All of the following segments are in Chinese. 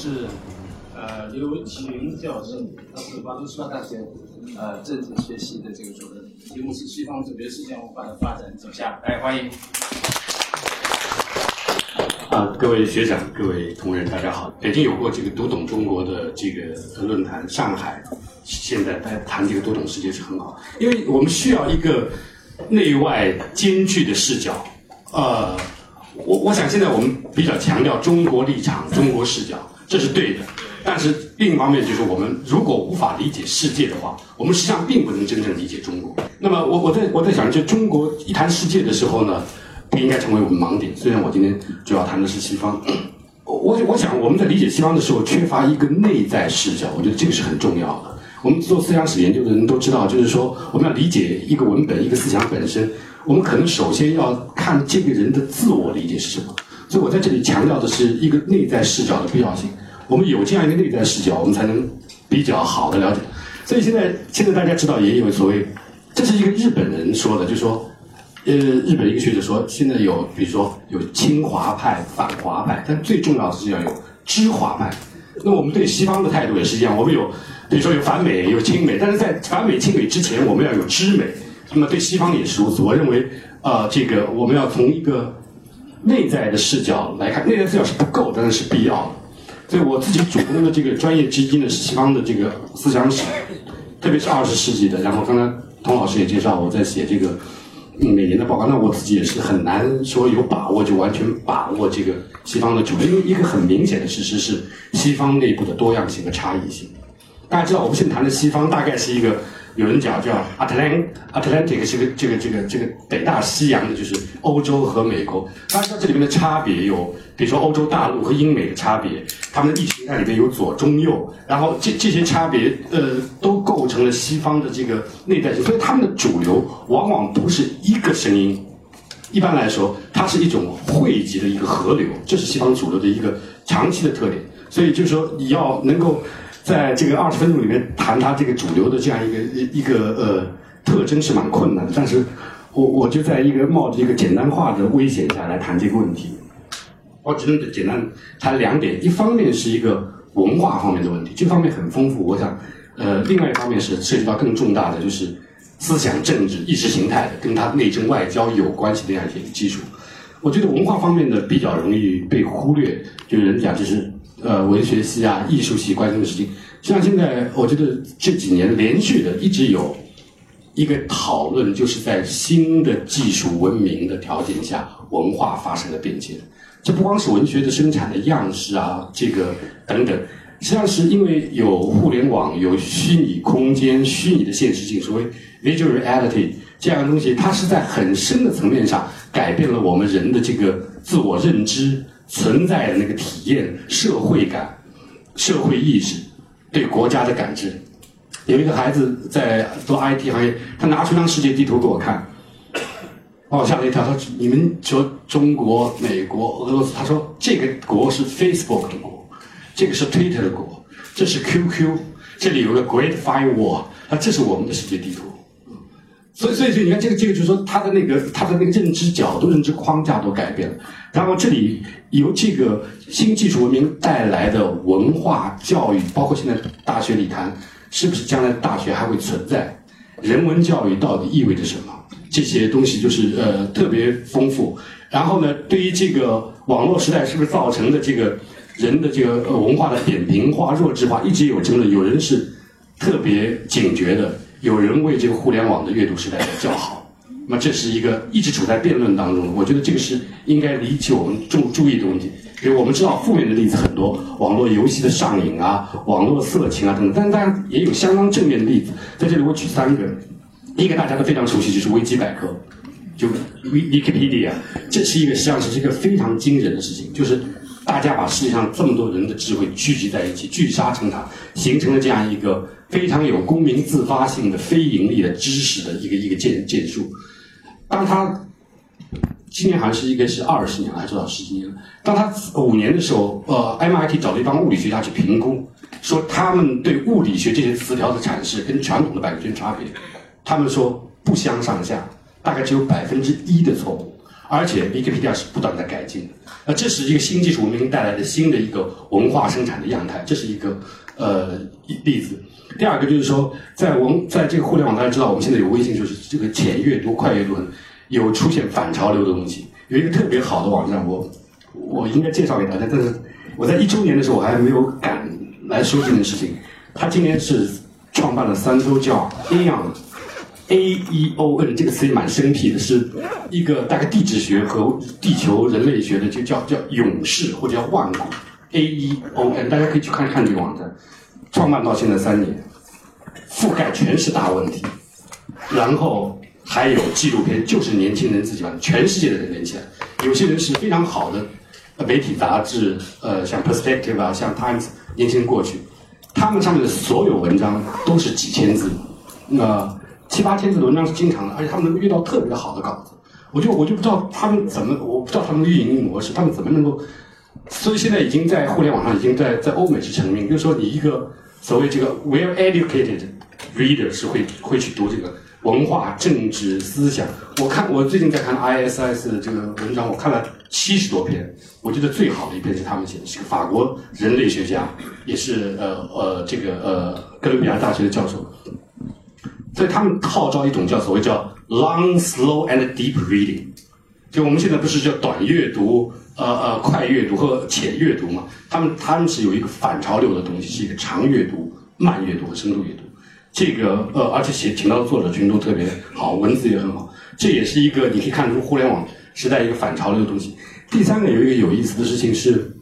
是呃刘擎教授，他是华东师范大学呃政治学系的这个主任，题目是西方主流思想文化的发展走向，来欢迎。啊，各位学长、各位同仁，大家好。北京有过这个读懂中国的这个论坛，上海现在大家谈这个读懂世界是很好，因为我们需要一个内外兼具的视角。呃，我我想现在我们比较强调中国立场、中国视角，这是对的。但是另一方面就是，我们如果无法理解世界的话，我们实际上并不能真正理解中国。那么我我在我在想，就中国一谈世界的时候呢？不应该成为我们盲点。虽然我今天主要谈的是西方，我我想我们在理解西方的时候缺乏一个内在视角，我觉得这个是很重要的。我们做思想史研究的人都知道，就是说我们要理解一个文本、一个思想本身，我们可能首先要看这个人的自我理解是什么。所以我在这里强调的是一个内在视角的必要性。我们有这样一个内在视角，我们才能比较好的了解。所以现在现在大家知道也有所谓，这是一个日本人说的，就说。呃，日本一个学者说，现在有，比如说有亲华派、反华派，但最重要的是要有知华派。那我们对西方的态度也是一样，我们有，比如说有反美、有亲美，但是在反美、亲美之前，我们要有知美。那么对西方也是如此。我认为，呃，这个我们要从一个内在的视角来看，内在视角是不够，但是是必要的。所以我自己主攻的这个专业之一呢，是西方的这个思想史，特别是二十世纪的。然后刚才童老师也介绍，我在写这个。每年的报告，那我自己也是很难说有把握就完全把握这个西方的主流，因为一个很明显的事实是西方内部的多样性和差异性。大家知道，我们现在谈的西方大概是一个。有人讲叫 Atlantic，Atlantic 是个这个这个这个北大西洋的，就是欧洲和美国。大家知道这里面的差别有，比如说欧洲大陆和英美的差别，他们的意识形态里面有左中右，然后这这些差别呃都构成了西方的这个内在性。所以他们的主流往往不是一个声音，一般来说它是一种汇集的一个河流，这是西方主流的一个长期的特点。所以就是说你要能够。在这个二十分钟里面谈它这个主流的这样一个一一个呃特征是蛮困难的，但是我我就在一个冒着一个简单化的危险下来谈这个问题。我只能简单谈两点，一方面是一个文化方面的问题，这方面很丰富。我想，呃，另外一方面是涉及到更重大的，就是思想政治意识形态的，跟它内政外交有关系的这样一些基础。我觉得文化方面的比较容易被忽略，就是人讲就是。呃，文学系啊，艺术系关心的事情，像现在，我觉得这几年连续的一直有一个讨论，就是在新的技术文明的条件下，文化发生了变迁。这不光是文学的生产的样式啊，这个等等，实际上是因为有互联网、有虚拟空间、虚拟的现实性，所谓 virtual reality 这样的东西，它是在很深的层面上改变了我们人的这个自我认知。存在的那个体验、社会感、社会意识、对国家的感知。有一个孩子在做 IT 行业，他拿出一张世界地图给我看，把我吓了一跳。他说：“你们说中国、美国、俄罗斯，他说这个国是 Facebook 的国，这个是 Twitter 的国，这是 QQ，这里有个 Great Firewall，啊，这是我们的世界地图。”所以，所以，所以，你看，这个，这个，就是说，他的那个，他的那个认知角度、认知框架都改变了。然后，这里由这个新技术文明带来的文化教育，包括现在大学里谈，是不是将来大学还会存在？人文教育到底意味着什么？这些东西就是呃特别丰富。然后呢，对于这个网络时代是不是造成的这个人的这个文化的扁平化、弱智化，一直有争论。有人是特别警觉的。有人为这个互联网的阅读时代叫好，那么这是一个一直处在辩论当中。我觉得这个是应该引起我们注注意的问题。比如我们知道负面的例子很多，网络游戏的上瘾啊，网络色情啊等等，但当然也有相当正面的例子。在这里我举三个，一个大家都非常熟悉，就是维基百科，就 Wikipedia，这是一个实际上是一个非常惊人的事情，就是大家把世界上这么多人的智慧聚集在一起，聚沙成塔，形成了这样一个。非常有公民自发性的非盈利的知识的一个一个建建树。当他今年好像是应该是二十年了，还是多少十几年了？当他五年的时候，呃，MIT 找了一帮物理学家去评估，说他们对物理学这些词条的阐释跟传统的百科全差别，他们说不相上下，大概只有百分之一的错误，而且 Wikipedia 是不断在改进的。那这是一个新技术文明带来的新的一个文化生产的样态，这是一个呃例子。第二个就是说，在文在这个互联网，大家知道我们现在有微信，就是这个浅阅读、快阅读，有出现反潮流的东西。有一个特别好的网站，我我应该介绍给大家，但是我在一周年的时候我还没有敢来说这件事情。他今年是创办了三周叫 Aeon。A E O N 这个词也蛮生僻的，是一个大概地质学和地球人类学的，就叫叫勇士或者叫万古。A E O N 大家可以去看看这个网站，创办到现在三年，覆盖全是大问题，然后还有纪录片，就是年轻人自己玩，全世界的人连起来，有些人是非常好的媒体杂志，呃，像 Perspective 啊，像 Times，年轻人过去，他们上面的所有文章都是几千字，那。七八千字的文章是经常的，而且他们能够遇到特别好的稿子，我就我就不知道他们怎么，我不知道他们的运营模式，他们怎么能够，所以现在已经在互联网上已经在在欧美是成名，就是说你一个所谓这个 well educated reader 是会会去读这个文化、政治、思想。我看我最近在看 ISS 的这个文章，我看了七十多篇，我觉得最好的一篇是他们写的，是个法国人类学家，也是呃呃这个呃哥伦比亚大学的教授。所以他们号召一种叫所谓叫 long, slow and deep reading，就我们现在不是叫短阅读、呃呃快阅读和浅阅读嘛？他们他们是有一个反潮流的东西，是一个长阅读、慢阅读和深度阅读。这个呃，而且写请到的作者群都特别好，文字也很好。这也是一个你可以看出互联网时代一个反潮流的东西。第三个有一个有意思的事情是，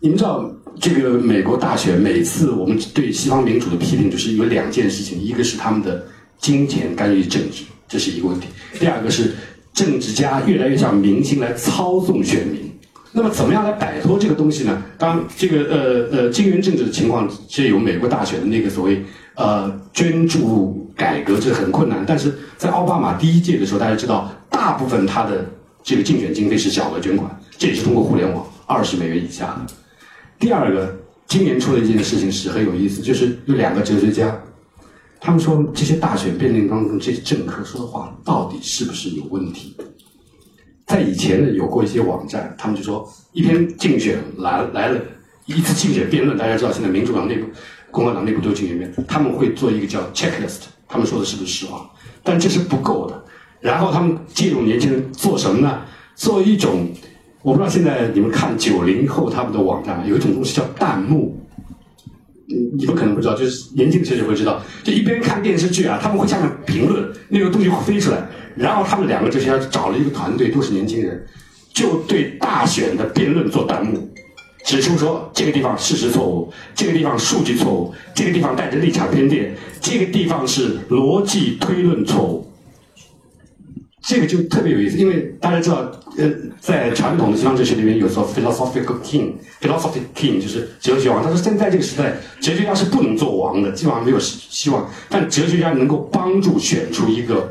你们知道。这个美国大选，每次我们对西方民主的批评，就是有两件事情：一个是他们的金钱干预政治，这是一个问题；第二个是政治家越来越像明星来操纵选民。那么，怎么样来摆脱这个东西呢？当这个呃呃金元政治的情况，其实有美国大选的那个所谓呃捐助改革，这很困难。但是在奥巴马第一届的时候，大家知道，大部分他的这个竞选经费是小额捐款，这也是通过互联网，二十美元以下的。第二个，今年出了一件事情是很有意思，就是有两个哲学家，他们说这些大选辩论当中这些政客说的话到底是不是有问题？在以前呢，有过一些网站，他们就说一篇竞选来来了一次竞选辩论，大家知道现在民主党内部、共和党内部都有竞选辩论，他们会做一个叫 checklist，他们说的是不是实话？但这是不够的。然后他们借用年轻人做什么呢？做一种。我不知道现在你们看九零后他们的网站，有一种东西叫弹幕。你们可能不知道，就是年轻的学生会知道，就一边看电视剧啊，他们会下面评论，那个东西会飞出来。然后他们两个这些找了一个团队，都是年轻人，就对大选的辩论做弹幕，指出说这个地方事实错误，这个地方数据错误，这个地方带着立场偏见，这个地方是逻辑推论错误。这个就特别有意思，因为大家知道，呃，在传统的西方哲学里面有说 philosophical king，philosophic king 就是哲学王。他说现在这个时代，哲学家是不能做王的，基本上没有希望。但哲学家能够帮助选出一个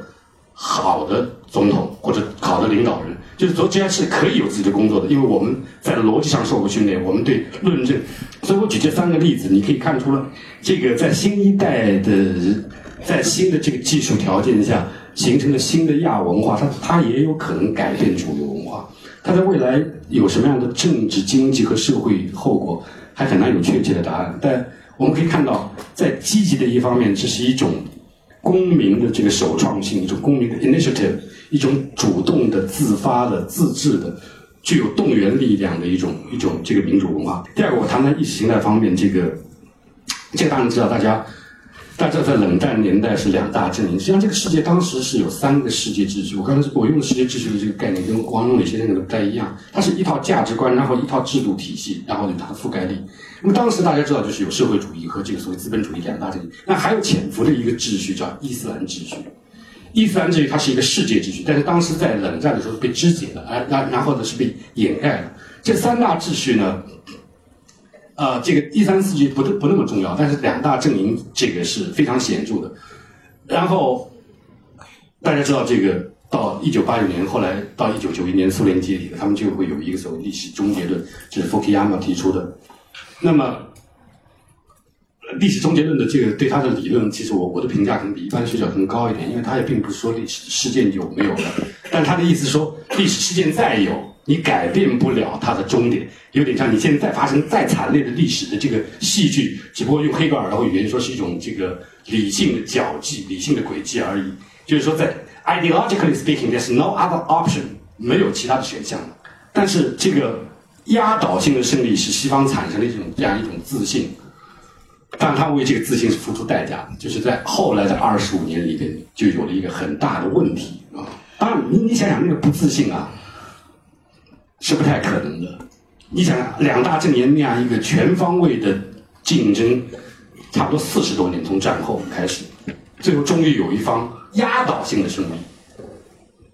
好的总统或者好的领导人，就是哲学家是可以有自己的工作的，因为我们在逻辑上受过训练，我们对论证。所以我举这三个例子，你可以看出了这个在新一代的，在新的这个技术条件下。形成了新的亚文化，它它也有可能改变主流文化。它在未来有什么样的政治、经济和社会后果，还很难有确切的答案。但我们可以看到，在积极的一方面，这是一种公民的这个首创性，一种公民的 initiative，一种主动的、自发的、自治的、具有动员力量的一种一种这个民主文化。第二个，我谈谈意识形态方面，这个这个当然知道大家。大家在冷战年代是两大阵营，实际上这个世界当时是有三个世界秩序。我刚才我用的世界秩序的这个概念跟王永磊先生的不太一样，它是一套价值观，然后一套制度体系，然后有它的覆盖力。那么当时大家知道就是有社会主义和这个所谓资本主义两大阵营，那还有潜伏的一个秩序叫伊斯兰秩序。伊斯兰秩序它是一个世界秩序，但是当时在冷战的时候被肢解了，而然然后呢是被掩盖了。这三大秩序呢？啊，这个一三四局不不那么重要，但是两大阵营这个是非常显著的。然后大家知道，这个到一九八九年，后来到一九九一年苏联解体了，他们就会有一个所谓历史终结论，这是 Fukuyama 提出的。那么，历史终结论的这个对他的理论，其实我我的评价可能比一般学者更高一点，因为他也并不是说历史事件有没有了，但他的意思说历史事件再有，你改变不了它的终点，有点像你现在再发生再惨烈的历史的这个戏剧，只不过用黑格尔的语言说是一种这个理性的脚迹、理性的轨迹而已。就是说，在 ideologically speaking，there's no other option，没有其他的选项。但是这个压倒性的胜利使西方产生了一种这样一种自信。但他为这个自信是付出代价的，就是在后来的二十五年里边，就有了一个很大的问题啊。当然，你你想想那个不自信啊，是不太可能的。你想两大阵营那样一个全方位的竞争，差不多四十多年从战后开始，最后终于有一方压倒性的胜利。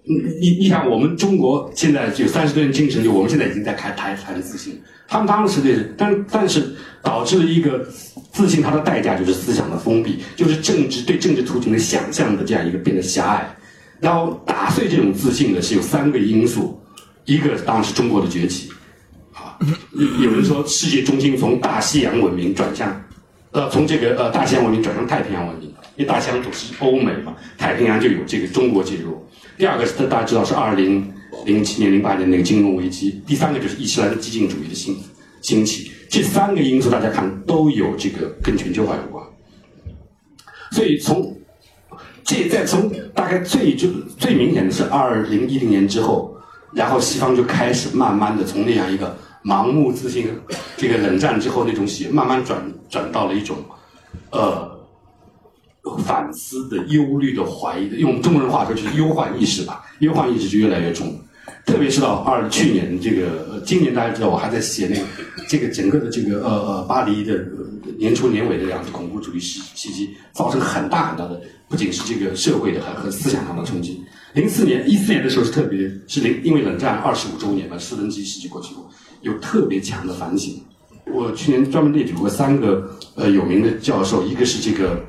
你你你想，我们中国现在就三十多年精神，就我们现在已经在开谈谈自信。他们当时的，但但是导致了一个自信，它的代价就是思想的封闭，就是政治对政治途径的想象的这样一个变得狭隘。然后打碎这种自信的是有三个因素，一个当然是中国的崛起，啊，有人说世界中心从大西洋文明转向，呃，从这个呃大西洋文明转向太平洋文明，因为大西洋都是欧美嘛，太平洋就有这个中国介入。第二个是大家知道是二零零七年、零八年那个金融危机。第三个就是伊斯兰激进主义的兴兴起。这三个因素大家看都有这个跟全球化有关。所以从这在从大概最就最明显的是二零一零年之后，然后西方就开始慢慢的从那样一个盲目自信，这个冷战之后那种喜，慢慢转转到了一种呃。反思的、忧虑的、怀疑的，用中国人话说就是忧患意识吧。忧患意识就越来越重，特别是到二去年这个，今年大家知道我还在写那个这个整个的这个呃呃巴黎的年初年尾的两次恐怖主义袭袭击，造成很大很大的，不仅是这个社会的和和思想上的冲击。零四年、一四年的时候是特别是零，因为冷战二十五周年嘛，四分之一世纪过去后，有特别强的反省。我去年专门列举过三个呃有名的教授，一个是这个。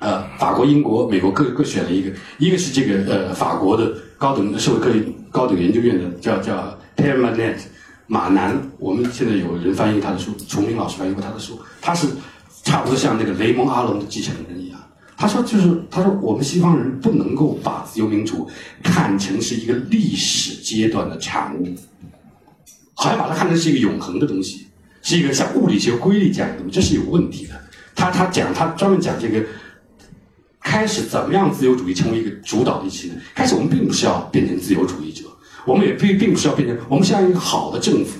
呃，法国、英国、美国各各选了一个，一个是这个呃法国的高等社会科学高等研究院的叫叫 Pierre Manet 马南，我们现在有人翻译他的书，崇明老师翻译过他的书，他是差不多像那个雷蒙阿隆的继承人一样。他说就是他说我们西方人不能够把自由民主看成是一个历史阶段的产物，好像把它看成是一个永恒的东西，是一个像物理学规律这样的东西，这是有问题的。他他讲他专门讲这个。开始怎么样自由主义成为一个主导的起呢？开始我们并不是要变成自由主义者，我们也并并不是要变成，我们是要一个好的政府，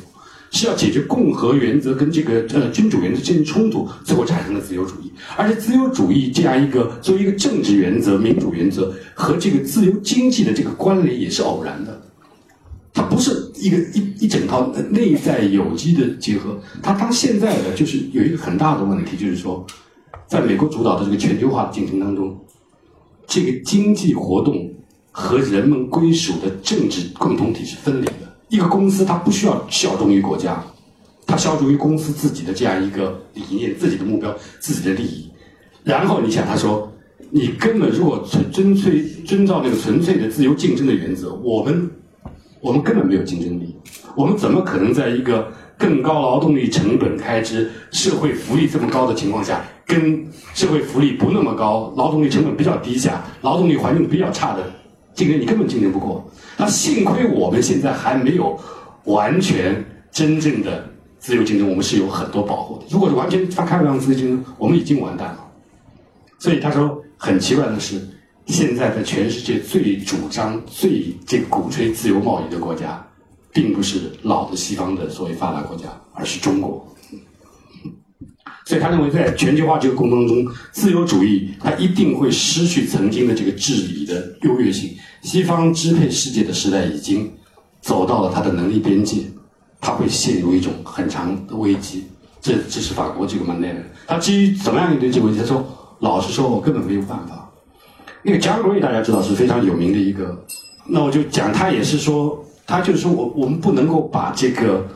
是要解决共和原则跟这个呃君主原则之间冲突，最后产生的自由主义。而且自由主义这样一个作为一个政治原则、民主原则和这个自由经济的这个关联也是偶然的，它不是一个一一整套内在有机的结合。它当现在的就是有一个很大的问题，就是说。在美国主导的这个全球化的进程当中，这个经济活动和人们归属的政治共同体是分离的。一个公司它不需要效忠于国家，它效忠于公司自己的这样一个理念、自己的目标、自己的利益。然后你想，他说，你根本如果纯纯粹遵照那个纯粹的自由竞争的原则，我们我们根本没有竞争力，我们怎么可能在一个更高劳动力成本开支、社会福利这么高的情况下？跟社会福利不那么高、劳动力成本比较低下、劳动力环境比较差的竞争，你根本竞争不过。那幸亏我们现在还没有完全真正的自由竞争，我们是有很多保护的。如果是完全放开放自由竞争，我们已经完蛋了。所以他说，很奇怪的是，现在在全世界最主张、最这个鼓吹自由贸易的国家，并不是老的西方的所谓发达国家，而是中国。所以他认为，在全球化这个过程中，自由主义它一定会失去曾经的这个治理的优越性。西方支配世界的时代已经走到了它的能力边界，它会陷入一种很长的危机。这这是法国这个曼内尔，他基于怎么样应对这个问题？他说：“老实说，我根本没有办法。”那个 John Gray 大家知道是非常有名的一个，那我就讲他也是说，他就是说我我们不能够把这个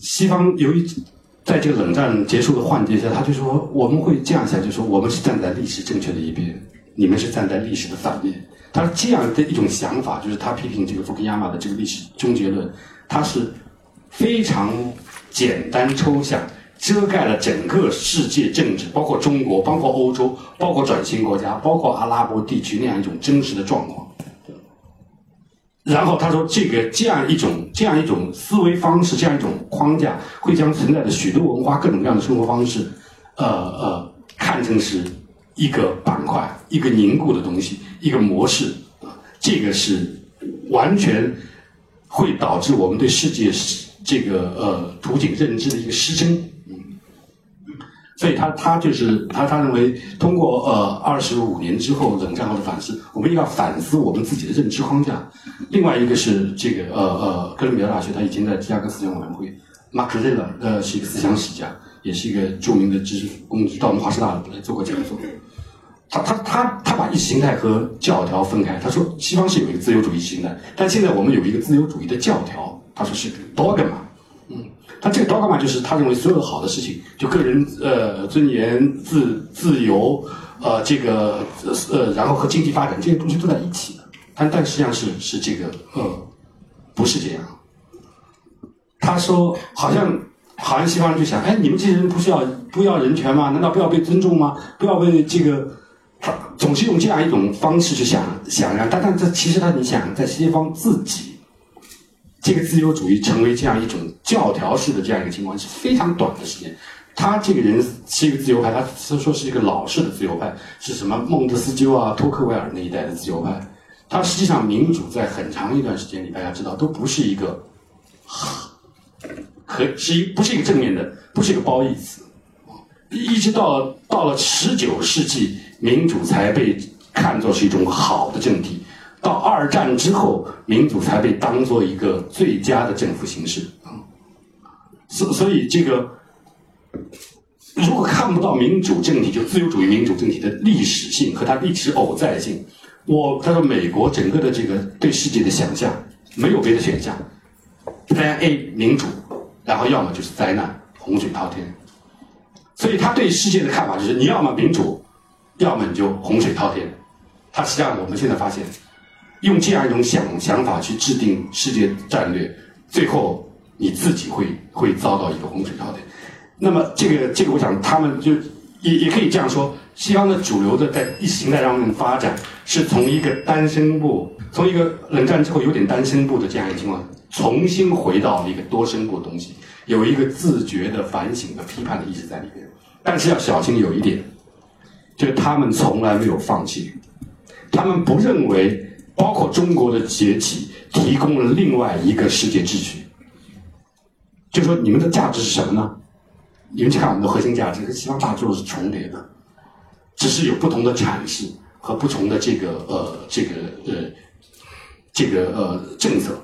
西方由于。在这个冷战结束的幻觉下，他就说我们会这样想，就说我们是站在历史正确的一边，你们是站在历史的反面。他这样的一种想法，就是他批评这个福克亚马的这个历史终结论，他是非常简单抽象，遮盖了整个世界政治，包括中国，包括欧洲，包括转型国家，包括阿拉伯地区那样一种真实的状况。然后他说，这个这样一种这样一种思维方式，这样一种框架，会将存在的许多文化、各种各样的生活方式，呃呃，看成是一个板块、一个凝固的东西、一个模式。这个是完全会导致我们对世界这个呃图景认知的一个失真。所以他他就是他他认为通过呃二十五年之后冷战后的反思，我们要反思我们自己的认知框架。另外一个是这个呃呃哥伦比亚大学，他以前在芝加哥思想委员会马克 r 勒呃是一个思想史家，也是一个著名的知识公子，到我们华师大来做过讲座。他他他他把意识形态和教条分开，他说西方是有一个自由主义形态，但现在我们有一个自由主义的教条，他说是 dogma。嗯他这个 dogma 就是他认为所有的好的事情，就个人呃尊严、自自由，呃这个呃然后和经济发展这些东西都在一起的。但但实际上是是这个呃不是这样。他说好像好像西方人就想，哎你们这些人不是要不要人权吗？难道不要被尊重吗？不要被这个他总是用这样一种方式去想想让，但但这其实他你想在西方自己。这个自由主义成为这样一种教条式的这样一个情况是非常短的时间。他这个人是一个自由派，他说是一个老式的自由派，是什么孟德斯鸠啊、托克维尔那一代的自由派。他实际上民主在很长一段时间里，大家知道都不是一个，可是一不是一个正面的，不是一个褒义词。一直到到了十九世纪，民主才被看作是一种好的政体。到二战之后，民主才被当做一个最佳的政府形式啊。所所以，这个如果看不到民主政体，就自由主义民主政体的历史性和它历史偶在性，我他说美国整个的这个对世界的想象没有别的选项，Plan A 民主，然后要么就是灾难，洪水滔天。所以他对世界的看法就是：你要么民主，要么你就洪水滔天。他实际上我们现在发现。用这样一种想想法去制定世界战略，最后你自己会会遭到一个洪水滔天。那么这个这个，我想他们就也也可以这样说：西方的主流的在意识形态上面发展，是从一个单声部，从一个冷战之后有点单声部的这样一个情况，重新回到了一个多声部的东西，有一个自觉的反省和批判的意识在里边。但是要小心有一点，就是他们从来没有放弃，他们不认为。包括中国的崛起，提供了另外一个世界秩序。就说你们的价值是什么呢？你们去看我们的核心价值跟西方大陆是重叠的，只是有不同的阐释和不同的这个呃这个呃这个呃政策。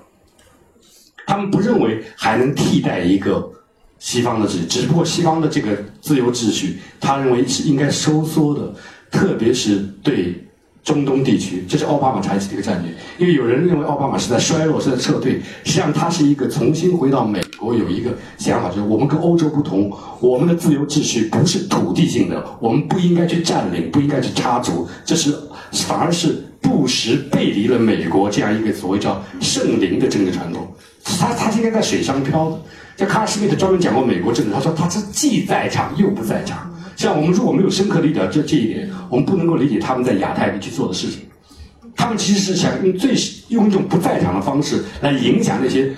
他们不认为还能替代一个西方的秩序，只不过西方的这个自由秩序，他认为是应该收缩的，特别是对。中东地区，这是奥巴马采取的一个战略。因为有人认为奥巴马是在衰弱，是在撤退。实际上，他是一个重新回到美国，有一个想法，就是我们跟欧洲不同，我们的自由秩序不是土地性的，我们不应该去占领，不应该去插足，这是反而是布什背离了美国这样一个所谓叫圣灵的政治传统。他他今天在水上漂的。像卡尔施密特专门讲过美国政治，他说他是既在场又不在场。像我们如果没有深刻理解这这一点，我们不能够理解他们在亚太地区做的事情。他们其实是想用最用一种不在场的方式来影响那些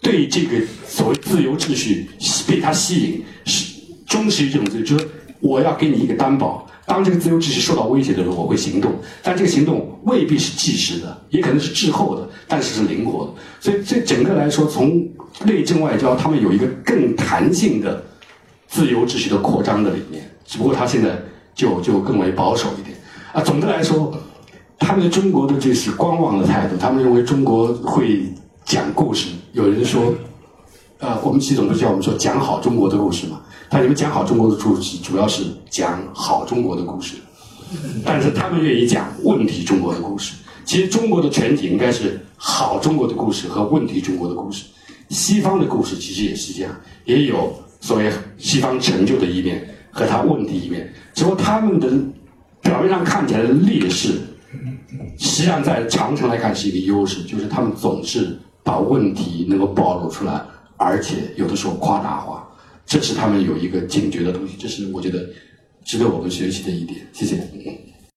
对这个所谓自由秩序被他吸引、是忠实于这种自由，就是我要给你一个担保，当这个自由秩序受到威胁的时候，我会行动。但这个行动未必是即时的，也可能是滞后的，但是是灵活的。所以这整个来说，从内政外交，他们有一个更弹性的。自由秩序的扩张的理念，只不过他现在就就更为保守一点啊。总的来说，他们对中国的这是观望的态度，他们认为中国会讲故事。有人说，呃，我们习总不是叫我们说讲好中国的故事嘛？他你们讲好中国的故事，主要是讲好中国的故事，但是他们愿意讲问题中国的故事。其实中国的全体应该是好中国的故事和问题中国的故事。西方的故事其实也是这样，也有。所谓西方成就的一面和他问题一面，只不过他们的表面上看起来的劣势，实际上在长城来看是一个优势，就是他们总是把问题能够暴露出来，而且有的时候夸大化。这是他们有一个警觉的东西，这是我觉得值得我们学习的一点。谢谢。